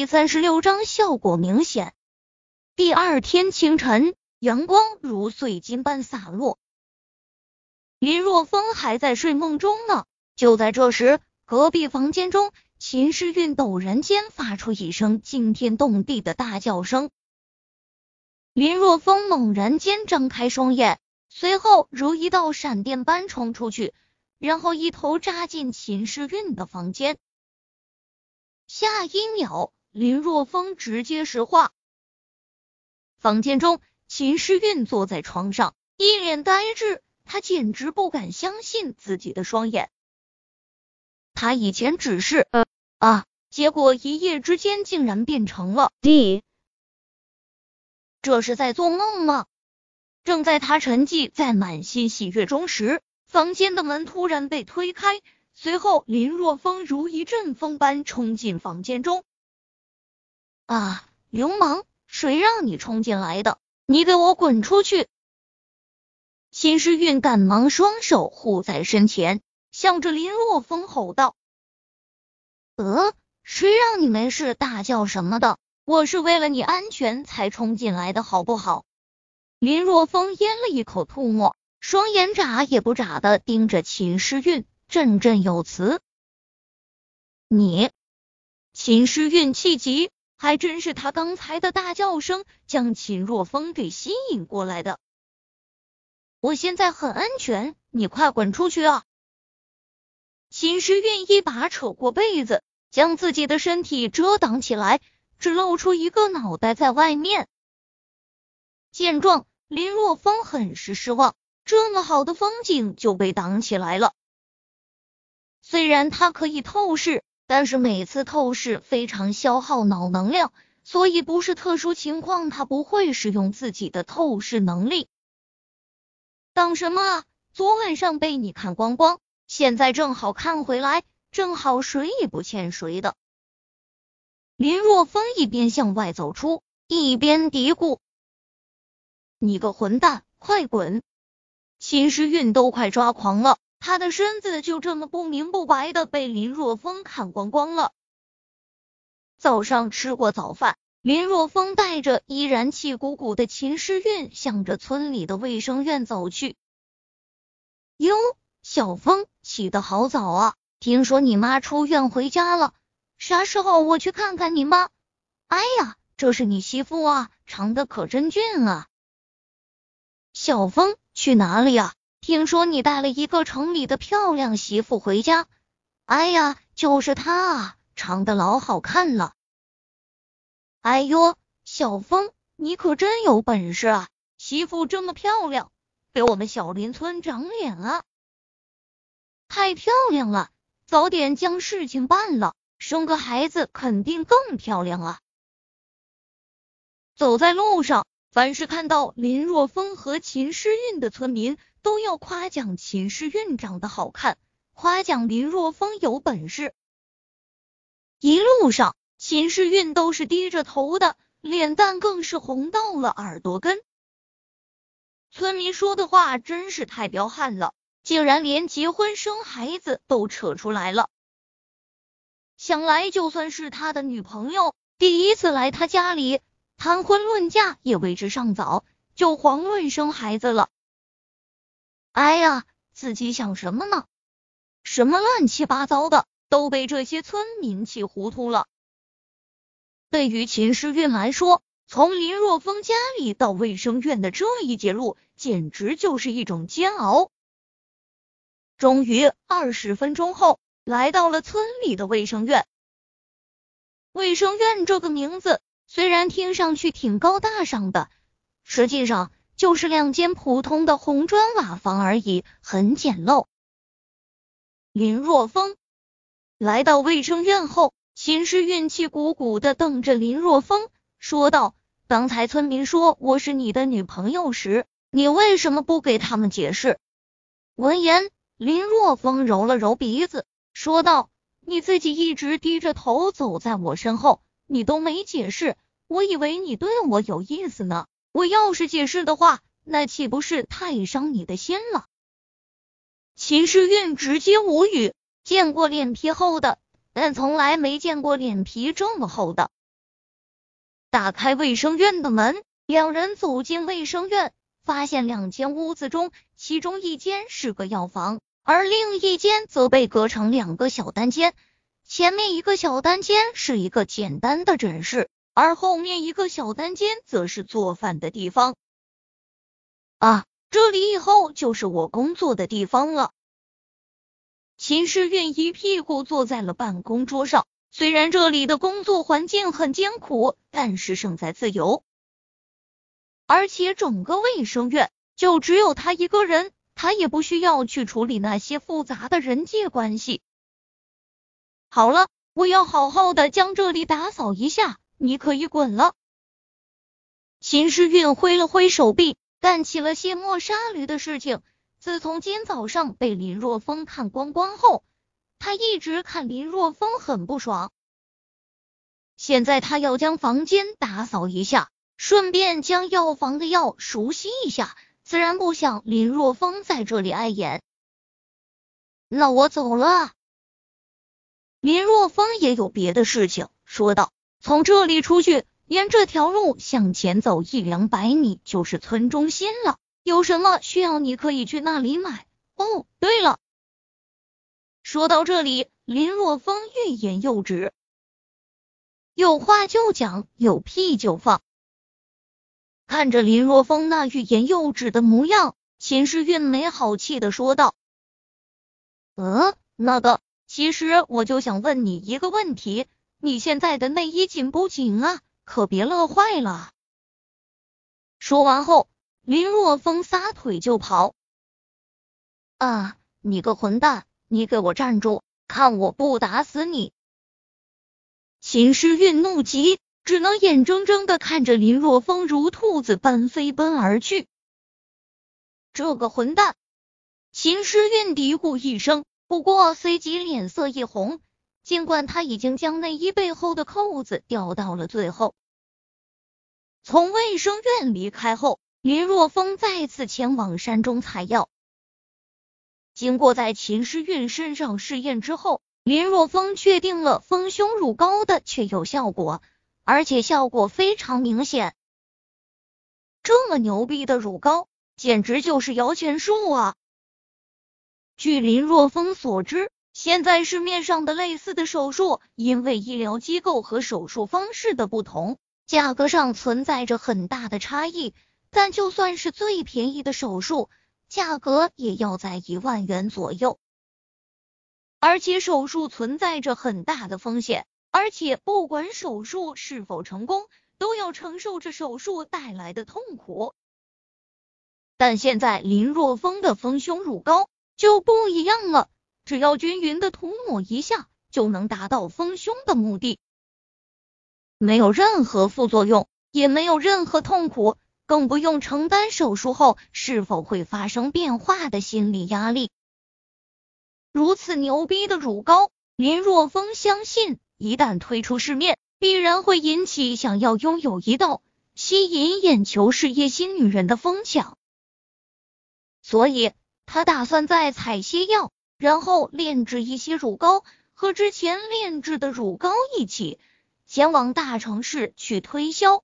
第三十六章效果明显。第二天清晨，阳光如碎金般洒落，林若风还在睡梦中呢。就在这时，隔壁房间中，秦时运陡然间发出一声惊天动地的大叫声。林若风猛然间张开双眼，随后如一道闪电般冲出去，然后一头扎进秦时运的房间。下一秒，林若风直接石化。房间中，秦诗韵坐在床上，一脸呆滞，她简直不敢相信自己的双眼。他以前只是呃啊，结果一夜之间竟然变成了 D。这是在做梦吗？正在他沉寂在满心喜悦中时，房间的门突然被推开，随后林若风如一阵风般冲进房间中。啊！流氓，谁让你冲进来的？你给我滚出去！秦时运赶忙双手护在身前，向着林若风吼道：“呃，谁让你没事大叫什么的？”我是为了你安全才冲进来的，好不好？林若风咽了一口吐沫，双眼眨也不眨的盯着秦诗韵，振振有词。你，秦诗韵气急，还真是他刚才的大叫声将秦若风给吸引过来的。我现在很安全，你快滚出去啊！秦诗韵一把扯过被子，将自己的身体遮挡起来。只露出一个脑袋在外面。见状，林若风很是失望，这么好的风景就被挡起来了。虽然他可以透视，但是每次透视非常消耗脑能量，所以不是特殊情况，他不会使用自己的透视能力。等什么啊？昨晚上被你看光光，现在正好看回来，正好谁也不欠谁的。林若风一边向外走出，一边嘀咕：“你个混蛋，快滚！”秦时运都快抓狂了，他的身子就这么不明不白的被林若风看光光了。早上吃过早饭，林若风带着依然气鼓鼓的秦诗韵，向着村里的卫生院走去。哟，小风起得好早啊！听说你妈出院回家了。啥时候我去看看你妈？哎呀，这是你媳妇啊，长得可真俊啊！小风去哪里啊？听说你带了一个城里的漂亮媳妇回家。哎呀，就是她啊，长得老好看了。哎呦，小峰，你可真有本事啊！媳妇这么漂亮，给我们小林村长脸啊！太漂亮了，早点将事情办了。生个孩子肯定更漂亮啊！走在路上，凡是看到林若风和秦诗韵的村民，都要夸奖秦世运长得好看，夸奖林若风有本事。一路上，秦世运都是低着头的，脸蛋更是红到了耳朵根。村民说的话真是太彪悍了，竟然连结婚生孩子都扯出来了。想来，就算是他的女朋友，第一次来他家里谈婚论嫁也为之尚早，就遑论生孩子了。哎呀，自己想什么呢？什么乱七八糟的，都被这些村民气糊涂了。对于秦诗韵来说，从林若风家里到卫生院的这一节路，简直就是一种煎熬。终于，二十分钟后。来到了村里的卫生院。卫生院这个名字虽然听上去挺高大上的，实际上就是两间普通的红砖瓦房而已，很简陋。林若风来到卫生院后，秦时运气鼓鼓的瞪着林若风说道：“刚才村民说我是你的女朋友时，你为什么不给他们解释？”闻言，林若风揉了揉鼻子。说道：“你自己一直低着头走在我身后，你都没解释，我以为你对我有意思呢。我要是解释的话，那岂不是太伤你的心了？”秦时运直接无语，见过脸皮厚的，但从来没见过脸皮这么厚的。打开卫生院的门，两人走进卫生院，发现两间屋子中，其中一间是个药房，而另一间则被隔成两个小单间。前面一个小单间是一个简单的诊室，而后面一个小单间则是做饭的地方。啊，这里以后就是我工作的地方了。秦时运一屁股坐在了办公桌上。虽然这里的工作环境很艰苦，但是胜在自由。而且整个卫生院就只有他一个人，他也不需要去处理那些复杂的人际关系。好了，我要好好的将这里打扫一下，你可以滚了。秦时运挥了挥手臂，干起了卸磨杀驴的事情。自从今早上被林若风看光光后，他一直看林若风很不爽。现在他要将房间打扫一下，顺便将药房的药熟悉一下，自然不想林若风在这里碍眼。那我走了。林若风也有别的事情，说道：“从这里出去，沿这条路向前走一两百米就是村中心了。”有什么需要，你可以去那里买。哦，对了，说到这里，林若风欲言又止，有话就讲，有屁就放。看着林若风那欲言又止的模样，秦时运没好气的说道：“嗯，那个，其实我就想问你一个问题，你现在的内衣紧不紧啊？可别乐坏了。”说完后。林若风撒腿就跑！啊！你个混蛋，你给我站住，看我不打死你！秦诗韵怒极，只能眼睁睁的看着林若风如兔子般飞奔而去。这个混蛋！秦诗韵嘀咕一声，不过随即脸色一红，尽管他已经将内衣背后的扣子掉到了最后。从卫生院离开后。林若风再次前往山中采药，经过在秦时运身上试验之后，林若风确定了丰胸乳膏的确有效果，而且效果非常明显。这么牛逼的乳膏，简直就是摇钱树啊！据林若风所知，现在市面上的类似的手术，因为医疗机构和手术方式的不同，价格上存在着很大的差异。但就算是最便宜的手术，价格也要在一万元左右，而且手术存在着很大的风险，而且不管手术是否成功，都要承受着手术带来的痛苦。但现在林若风的丰胸乳膏就不一样了，只要均匀的涂抹一下，就能达到丰胸的目的，没有任何副作用，也没有任何痛苦。更不用承担手术后是否会发生变化的心理压力。如此牛逼的乳膏，林若风相信，一旦推出市面，必然会引起想要拥有一道吸引眼球事业心女人的疯抢。所以，他打算再采些药，然后炼制一些乳膏，和之前炼制的乳膏一起，前往大城市去推销。